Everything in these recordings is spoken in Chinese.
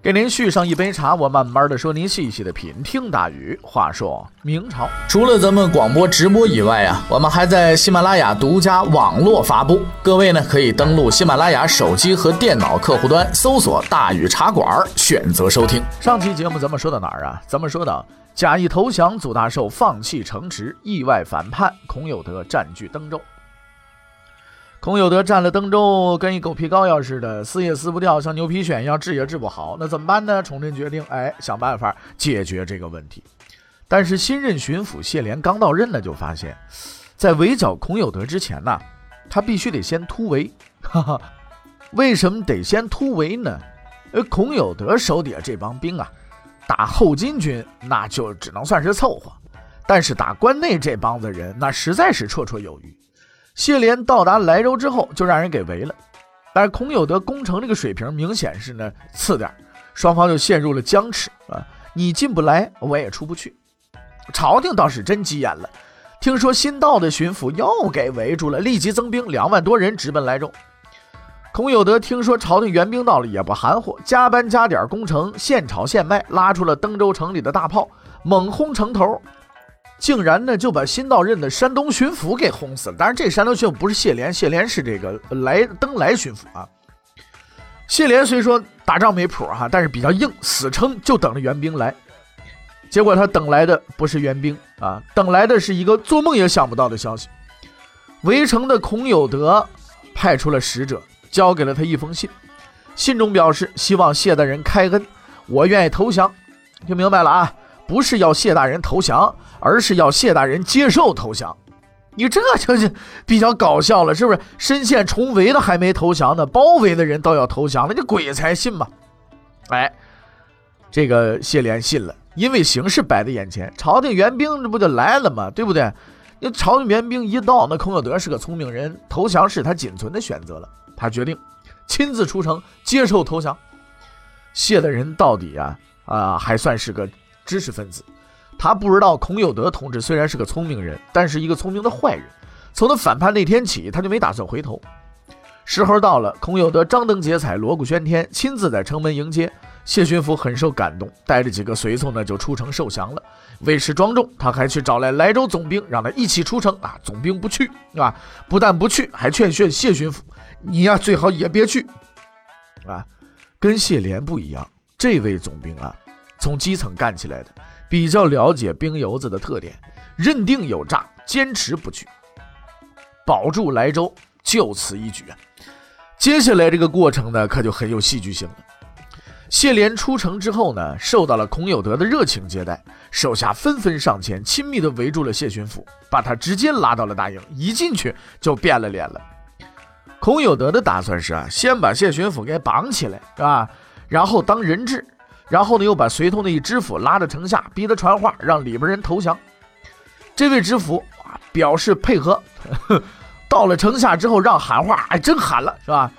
给您续上一杯茶，我慢慢的说，您细细的品。听大禹。话说明朝，除了咱们广播直播以外啊，我们还在喜马拉雅独家网络发布。各位呢，可以登录喜马拉雅手机和电脑客户端，搜索“大禹茶馆”，选择收听。上期节目咱们说到哪儿啊？咱们说到假意投降，祖大寿放弃城池，意外反叛，孔有德占据登州。孔有德占了登州，跟一狗皮膏药似的，撕也撕不掉，像牛皮癣一样治也治不好。那怎么办呢？崇祯决定，哎，想办法解决这个问题。但是新任巡抚谢琏刚到任呢，就发现，在围剿孔有德之前呢，他必须得先突围。哈哈，为什么得先突围呢？呃，孔有德手底下这帮兵啊，打后金军那就只能算是凑合，但是打关内这帮子人，那实在是绰绰有余。谢莲到达莱州之后，就让人给围了。但是孔有德攻城这个水平明显是呢次点，双方就陷入了僵持啊！你进不来，我也出不去。朝廷倒是真急眼了，听说新到的巡抚又给围住了，立即增兵两万多人直奔莱州。孔有德听说朝廷援兵到了，也不含糊，加班加点攻城，现炒现卖，拉出了登州城里的大炮，猛轰城头。竟然呢就把新到任的山东巡抚给轰死了。当然，这山东巡抚不是谢莲，谢莲是这个来登莱巡抚啊。谢莲虽说打仗没谱哈，但是比较硬，死撑就等着援兵来。结果他等来的不是援兵啊，等来的是一个做梦也想不到的消息。围城的孔有德派出了使者，交给了他一封信，信中表示希望谢大人开恩，我愿意投降。听明白了啊？不是要谢大人投降。而是要谢大人接受投降，你这就是比较搞笑了，是不是？身陷重围的还没投降呢，包围的人倒要投降了，这鬼才信嘛！哎，这个谢莲信了，因为形势摆在眼前，朝廷援兵这不就来了吗？对不对？那朝廷援兵一到，那孔有德是个聪明人，投降是他仅存的选择了，他决定亲自出城接受投降。谢的人到底啊啊，还算是个知识分子。他不知道孔有德同志虽然是个聪明人，但是一个聪明的坏人。从他反叛那天起，他就没打算回头。时候到了，孔有德张灯结彩，锣鼓喧天，亲自在城门迎接。谢巡抚很受感动，带着几个随从呢，就出城受降了。为示庄重，他还去找来莱州总兵，让他一起出城啊。总兵不去啊，不但不去，还劝劝谢巡抚：“你呀，最好也别去啊。”跟谢莲不一样，这位总兵啊，从基层干起来的。比较了解兵油子的特点，认定有诈，坚持不去，保住莱州，就此一举。接下来这个过程呢，可就很有戏剧性了。谢莲出城之后呢，受到了孔有德的热情接待，手下纷纷上前，亲密地围住了谢巡抚，把他直接拉到了大营，一进去就变了脸了。孔有德的打算是啊，先把谢巡抚给绑起来，是吧？然后当人质。然后呢，又把随同的一知府拉到城下，逼他传话，让里边人投降。这位知府啊，表示配合。到了城下之后，让喊话，还真喊了，是吧？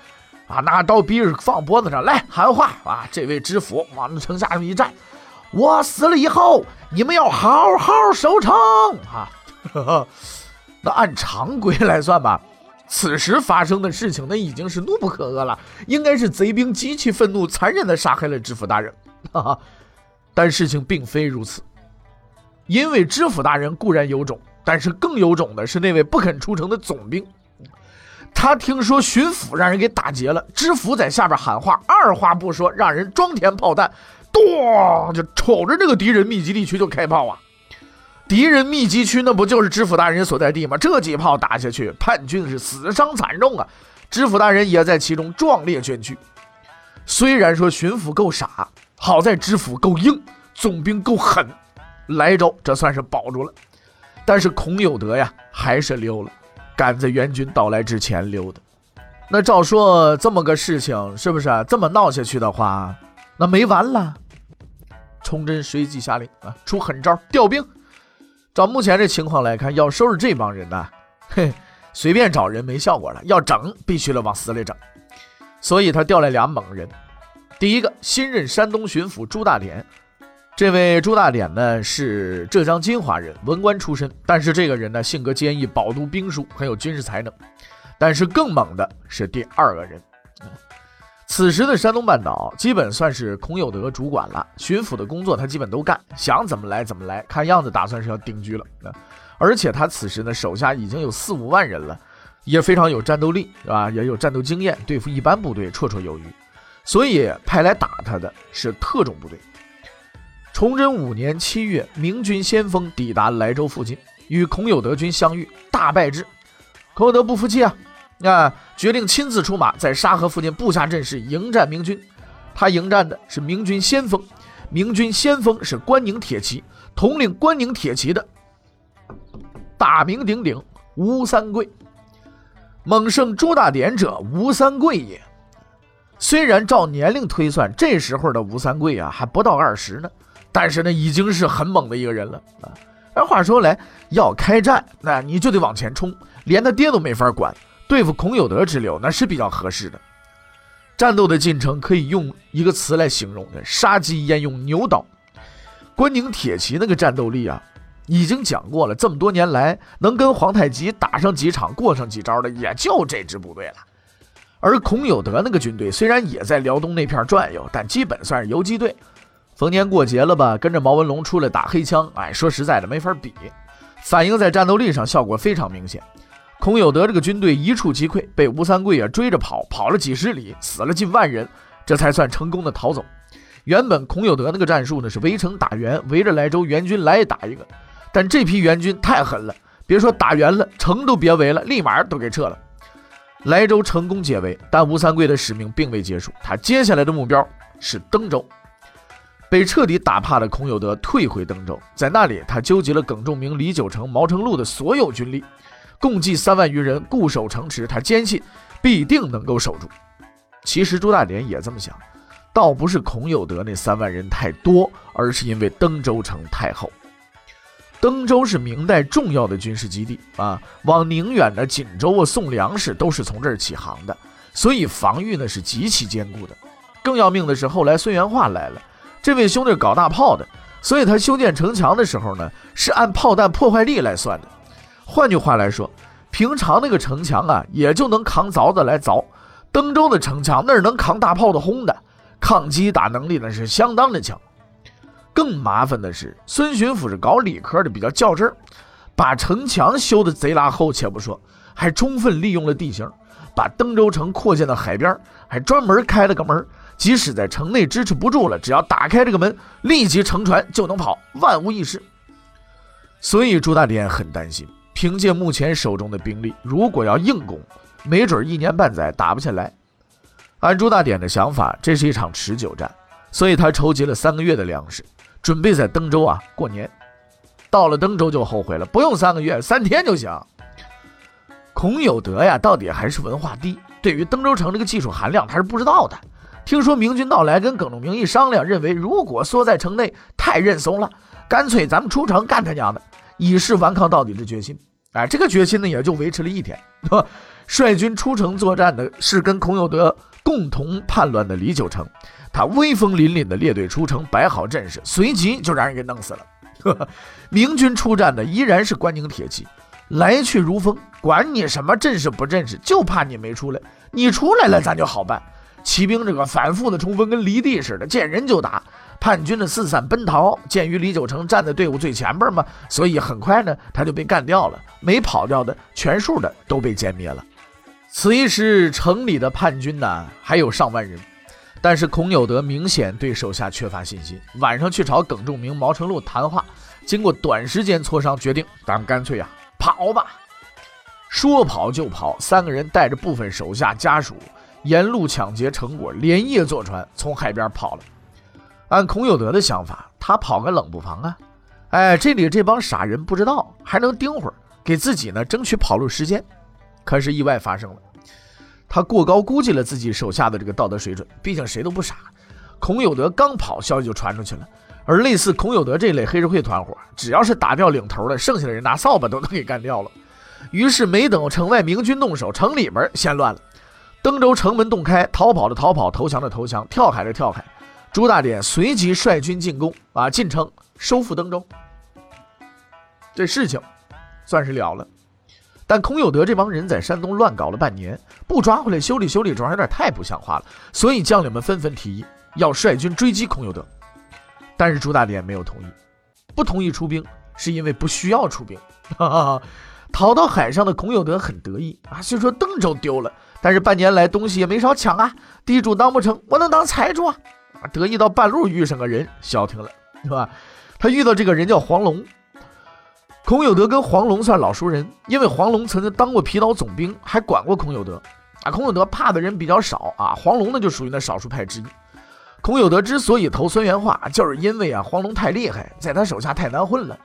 啊，拿刀逼着放脖子上来喊话啊！这位知府往城下一站，我死了以后，你们要好好守城啊！那按常规来算吧，此时发生的事情，那已经是怒不可遏了，应该是贼兵极其愤怒，残忍地杀害了知府大人。哈哈，但事情并非如此，因为知府大人固然有种，但是更有种的是那位不肯出城的总兵。他听说巡抚让人给打劫了，知府在下边喊话，二话不说，让人装填炮弹，咚就瞅着这个敌人密集地区就开炮啊！敌人密集区那不就是知府大人所在地吗？这几炮打下去，叛军是死伤惨重啊！知府大人也在其中壮烈捐躯。虽然说巡抚够傻。好在知府够硬，总兵够狠，莱州这算是保住了。但是孔有德呀，还是溜了，赶在援军到来之前溜的。那照说这么个事情，是不是？这么闹下去的话，那没完了。崇祯随即下令啊，出狠招，调兵。照目前这情况来看，要收拾这帮人呢，嘿，随便找人没效果了，要整必须得往死里整。所以他调来俩猛人，第一个新任山东巡抚朱大典。这位朱大典呢是浙江金华人，文官出身，但是这个人呢性格坚毅，饱读兵书，很有军事才能。但是更猛的是第二个人。此时的山东半岛基本算是孔有德主管了，巡抚的工作他基本都干，想怎么来怎么来，看样子打算是要定居了。而且他此时呢手下已经有四五万人了，也非常有战斗力，是吧？也有战斗经验，对付一般部队绰绰有余。所以派来打他的是特种部队。崇祯五年七月，明军先锋抵达莱州附近，与孔有德军相遇，大败之。孔有德不服气啊，啊，决定亲自出马，在沙河附近布下阵势迎战明军。他迎战的是明军先锋，明军先锋是关宁铁骑，统领关宁铁骑的大名鼎鼎吴三桂。猛胜朱大典者，吴三桂也。虽然照年龄推算，这时候的吴三桂啊，还不到二十呢。但是呢，已经是很猛的一个人了啊！而话说来，要开战，那你就得往前冲，连他爹都没法管。对付孔有德之流，那是比较合适的。战斗的进程可以用一个词来形容的：杀鸡焉用牛刀。关宁铁骑那个战斗力啊，已经讲过了。这么多年来，能跟皇太极打上几场、过上几招的，也就这支部队了。而孔有德那个军队虽然也在辽东那片转悠，但基本算是游击队。逢年过节了吧，跟着毛文龙出来打黑枪，哎，说实在的没法比，反映在战斗力上效果非常明显。孔有德这个军队一触即溃，被吴三桂啊追着跑，跑了几十里，死了近万人，这才算成功的逃走。原本孔有德那个战术呢是围城打援，围着莱州援军来打一个，但这批援军太狠了，别说打援了，城都别围了，立马都给撤了。莱州成功解围，但吴三桂的使命并未结束，他接下来的目标是登州。被彻底打怕的孔有德退回登州，在那里，他纠集了耿仲明、李九成、毛成禄的所有军力，共计三万余人，固守城池。他坚信必定能够守住。其实朱大典也这么想，倒不是孔有德那三万人太多，而是因为登州城太厚。登州是明代重要的军事基地啊，往宁远的锦州啊送粮食都是从这儿起航的，所以防御呢是极其坚固的。更要命的是，后来孙元化来了。这位兄弟搞大炮的，所以他修建城墙的时候呢，是按炮弹破坏力来算的。换句话来说，平常那个城墙啊，也就能扛凿子来凿；登州的城墙那是能扛大炮的轰的，抗击打能力那是相当的强。更麻烦的是，孙巡抚是搞理科的，比较较真儿，把城墙修的贼拉厚，且不说，还充分利用了地形，把登州城扩建到海边，还专门开了个门。即使在城内支持不住了，只要打开这个门，立即乘船就能跑，万无一失。所以朱大典很担心，凭借目前手中的兵力，如果要硬攻，没准一年半载打不下来。按朱大典的想法，这是一场持久战，所以他筹集了三个月的粮食，准备在登州啊过年。到了登州就后悔了，不用三个月，三天就行。孔有德呀，到底还是文化低，对于登州城这个技术含量，他是不知道的。听说明军到来，跟耿仲明一商量，认为如果缩在城内太认怂了，干脆咱们出城干他娘的，以示顽抗到底的决心。哎，这个决心呢，也就维持了一天。率军出城作战的是跟孔有德共同叛乱的李九成，他威风凛凛的列队出城，摆好阵势，随即就让人给弄死了。明军出战的依然是关宁铁骑，来去如风，管你什么阵势不阵势，就怕你没出来。你出来了，咱就好办。骑兵这个反复的冲锋，跟犁地似的，见人就打。叛军的四散奔逃，鉴于李九成站在队伍最前边嘛，所以很快呢，他就被干掉了。没跑掉的，全数的都被歼灭了。此一时，城里的叛军呢，还有上万人。但是孔有德明显对手下缺乏信心，晚上去找耿仲明、毛成禄谈话，经过短时间磋商，决定咱们干脆呀跑吧。说跑就跑，三个人带着部分手下家属。沿路抢劫成果，连夜坐船从海边跑了。按孔有德的想法，他跑个冷不防啊！哎，这里这帮傻人不知道，还能盯会儿，给自己呢争取跑路时间。可是意外发生了，他过高估计了自己手下的这个道德水准。毕竟谁都不傻。孔有德刚跑，消息就传出去了，而类似孔有德这类黑社会团伙，只要是打掉领头的，剩下的人拿扫把都能给干掉了。于是没等城外明军动手，城里边先乱了。登州城门洞开，逃跑的逃跑，投降的投降，跳海的跳海。朱大典随即率军进攻，啊，进城收复登州。这事情算是了了。但孔有德这帮人在山东乱搞了半年，不抓回来修理修理，主要有点太不像话了。所以将领们纷纷提议要率军追击孔有德。但是朱大典没有同意，不同意出兵，是因为不需要出兵。哈哈，逃到海上的孔有德很得意啊，虽说登州丢了，但是半年来东西也没少抢啊，地主当不成，我能当财主啊！得意到半路遇上个人，消停了，是吧？他遇到这个人叫黄龙，孔有德跟黄龙算老熟人，因为黄龙曾经当过皮岛总兵，还管过孔有德啊。孔有德怕的人比较少啊，黄龙呢就属于那少数派之一。孔有德之所以投孙元化，就是因为啊，黄龙太厉害，在他手下太难混了，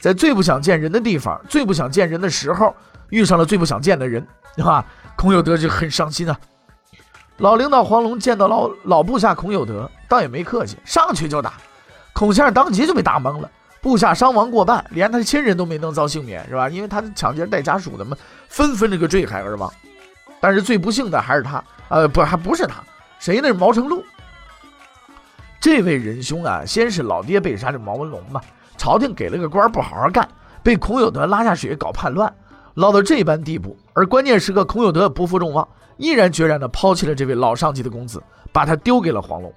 在最不想见人的地方，最不想见人的时候，遇上了最不想见的人，对吧？孔有德就很伤心啊。老领导黄龙见到老老部下孔有德，倒也没客气，上去就打。孔先生当即就被打懵了，部下伤亡过半，连他的亲人都没能遭幸免，是吧？因为他的抢劫带家属的嘛，纷纷这个坠海而亡。但是最不幸的还是他，呃，不，还不是他，谁呢？是毛成禄。这位仁兄啊，先是老爹被杀的毛文龙嘛，朝廷给了个官不好好干，被孔有德拉下水搞叛乱，落到这般地步。而关键时刻，孔有德不负众望，毅然决然地抛弃了这位老上级的公子，把他丢给了黄龙。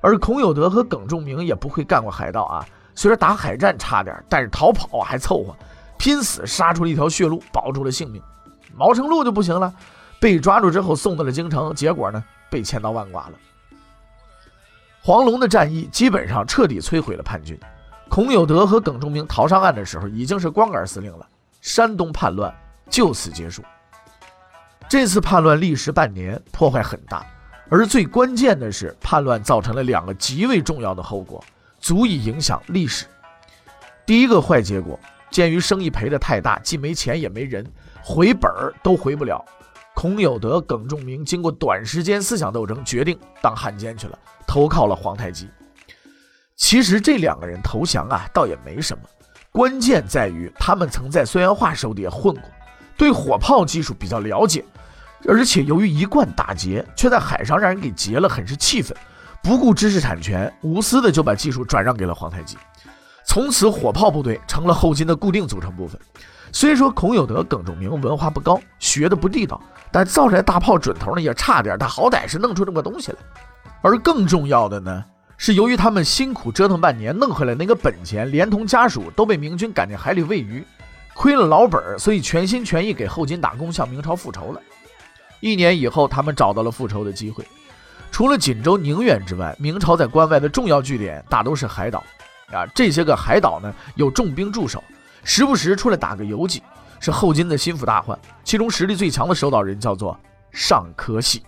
而孔有德和耿仲明也不会干过海盗啊，虽然打海战差点，但是逃跑还凑合，拼死杀出了一条血路，保住了性命。毛成禄就不行了，被抓住之后送到了京城，结果呢，被千刀万剐了。黄龙的战役基本上彻底摧毁了叛军，孔有德和耿仲明逃上岸的时候，已经是光杆司令了。山东叛乱就此结束。这次叛乱历时半年，破坏很大，而最关键的是，叛乱造成了两个极为重要的后果，足以影响历史。第一个坏结果，鉴于生意赔得太大，既没钱也没人，回本儿都回不了。孔有德、耿仲明经过短时间思想斗争，决定当汉奸去了，投靠了皇太极。其实这两个人投降啊，倒也没什么，关键在于他们曾在孙元化手底下混过，对火炮技术比较了解，而且由于一贯打劫，却在海上让人给劫了，很是气愤，不顾知识产权，无私的就把技术转让给了皇太极。从此，火炮部队成了后金的固定组成部分。虽说孔有德、耿仲明文化不高，学的不地道。但造出来大炮准头呢也差点，他好歹是弄出这么个东西来。而更重要的呢，是由于他们辛苦折腾半年弄回来那个本钱，连同家属都被明军赶进海里喂鱼，亏了老本儿，所以全心全意给后金打工，向明朝复仇了。一年以后，他们找到了复仇的机会。除了锦州、宁远之外，明朝在关外的重要据点大都是海岛啊。这些个海岛呢，有重兵驻守，时不时出来打个游击。是后金的心腹大患，其中实力最强的守岛人叫做尚可喜。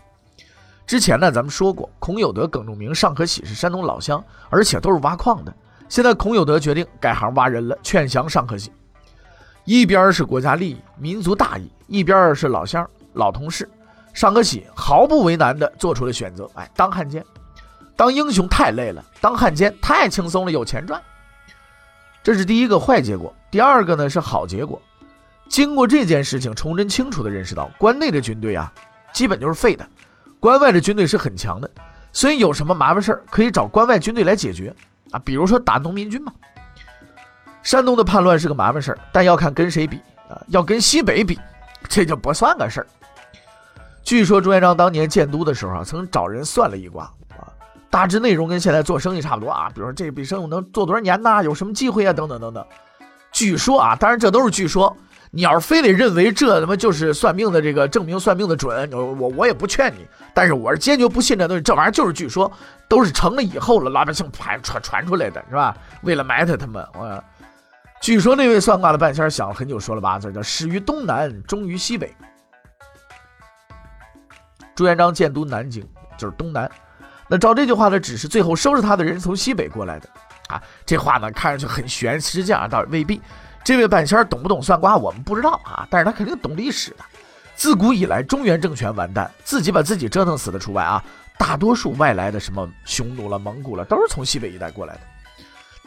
之前呢，咱们说过，孔有德、耿仲明、尚可喜是山东老乡，而且都是挖矿的。现在孔有德决定改行挖人了，劝降尚可喜。一边是国家利益、民族大义，一边是老乡、老同事。尚可喜毫不为难的做出了选择：哎，当汉奸，当英雄太累了，当汉奸太轻松了，有钱赚。这是第一个坏结果。第二个呢是好结果。经过这件事情，崇祯清楚地认识到，关内的军队啊，基本就是废的；关外的军队是很强的，所以有什么麻烦事儿可以找关外军队来解决啊。比如说打农民军嘛。山东的叛乱是个麻烦事儿，但要看跟谁比啊。要跟西北比，这就不算个事儿。据说朱元璋当年建都的时候啊，曾找人算了一卦啊，大致内容跟现在做生意差不多啊。比如说这笔生意能做多少年呐？有什么机会啊？等等等等。据说啊，当然这都是据说。你要是非得认为这他妈就是算命的这个证明算命的准，我我也不劝你。但是我是坚决不信这东西，这玩意儿就是据说，都是成了以后了，老百姓传传传出来的是吧？为了埋汰他们，我据说那位算卦的半仙想了很久，说了八个字，叫始于东南，终于西北。朱元璋建都南京就是东南，那照这句话的指示，最后收拾他的人从西北过来的啊。这话呢看上去很玄，实际上倒未必。这位半仙懂不懂算卦，我们不知道啊，但是他肯定懂历史的。自古以来，中原政权完蛋，自己把自己折腾死的除外啊，大多数外来的什么匈奴了、蒙古了，都是从西北一带过来的。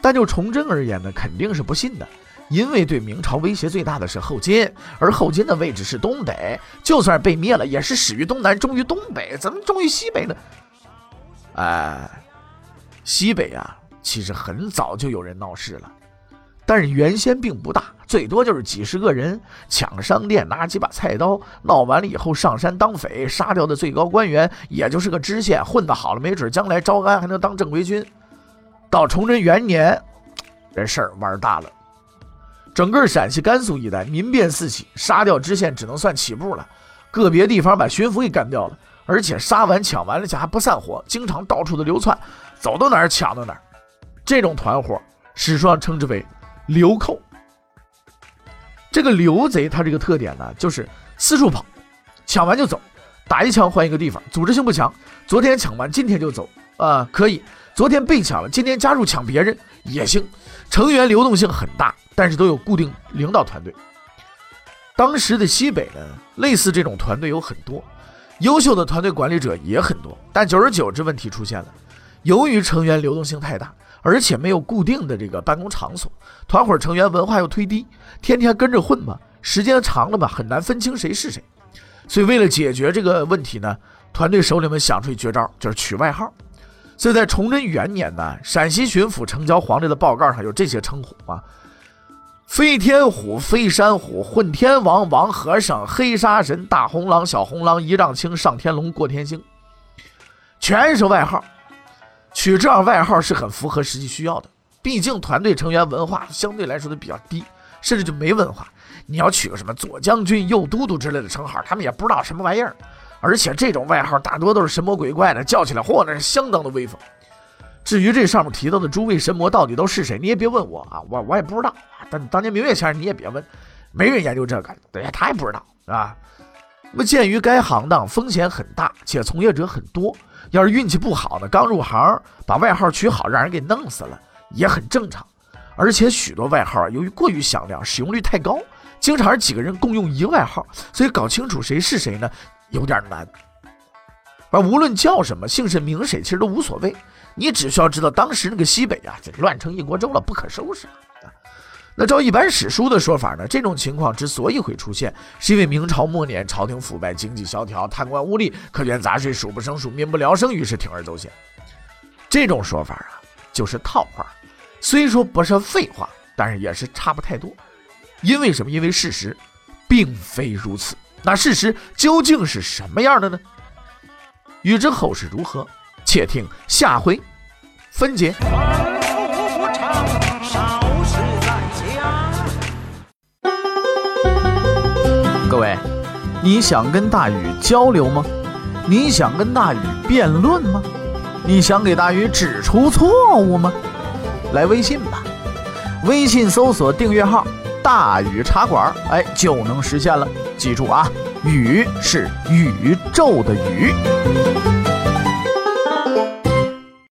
但就崇祯而言呢，肯定是不信的，因为对明朝威胁最大的是后金，而后金的位置是东北，就算被灭了，也是始于东南，终于东北，怎么终于西北呢？哎，西北啊，其实很早就有人闹事了。但是原先并不大，最多就是几十个人抢商店，拿几把菜刀，闹完了以后上山当匪，杀掉的最高官员也就是个知县，混得好了，没准将来招安还能当正规军。到崇祯元年，这事儿玩大了，整个陕西、甘肃一带民变四起，杀掉知县只能算起步了，个别地方把巡抚给干掉了，而且杀完抢完了且还不散伙，经常到处的流窜，走到哪儿抢到哪儿。这种团伙，史书上称之为。流寇，这个流贼他这个特点呢，就是四处跑，抢完就走，打一枪换一个地方，组织性不强。昨天抢完，今天就走啊，可以。昨天被抢了，今天加入抢别人也行。成员流动性很大，但是都有固定领导团队。当时的西北呢，类似这种团队有很多，优秀的团队管理者也很多，但久而久之问题出现了，由于成员流动性太大。而且没有固定的这个办公场所，团伙成员文化又忒低，天天跟着混嘛，时间长了吧，很难分清谁是谁。所以为了解决这个问题呢，团队首领们想出一绝招，就是取外号。所以在崇祯元年呢，陕西巡抚呈交皇帝的报告上有这些称呼啊：飞天虎、飞山虎、混天王、王和尚、黑沙神、大红狼、小红狼、一丈青、上天龙、过天星，全是外号。取这样外号是很符合实际需要的，毕竟团队成员文化相对来说都比较低，甚至就没文化。你要取个什么左将军、右都督之类的称号，他们也不知道什么玩意儿。而且这种外号大多都是神魔鬼怪的，叫起来嚯，那是相当的威风。至于这上面提到的诸位神魔到底都是谁，你也别问我啊，我我也不知道。但当年明月先生你也别问，没人研究这个，对，他也不知道啊。那么鉴于该行当风险很大，且从业者很多。要是运气不好呢，刚入行把外号取好，让人给弄死了也很正常。而且许多外号由于过于响亮，使用率太高，经常是几个人共用一个外号，所以搞清楚谁是谁呢，有点难。而无论叫什么，姓甚名谁，其实都无所谓。你只需要知道当时那个西北啊，这乱成一锅粥了，不可收拾啊。那照一般史书的说法呢，这种情况之所以会出现，是因为明朝末年朝廷腐败、经济萧条、贪官污吏、苛捐杂税数不胜数、民不聊生，于是铤而走险。这种说法啊，就是套话，虽说不是废话，但是也是差不太多。因为什么？因为事实并非如此。那事实究竟是什么样的呢？欲知后事如何，且听下回分解。各位，你想跟大禹交流吗？你想跟大禹辩论吗？你想给大禹指出错误吗？来微信吧，微信搜索订阅号“大禹茶馆”，哎，就能实现了。记住啊，宇是宇宙的宇。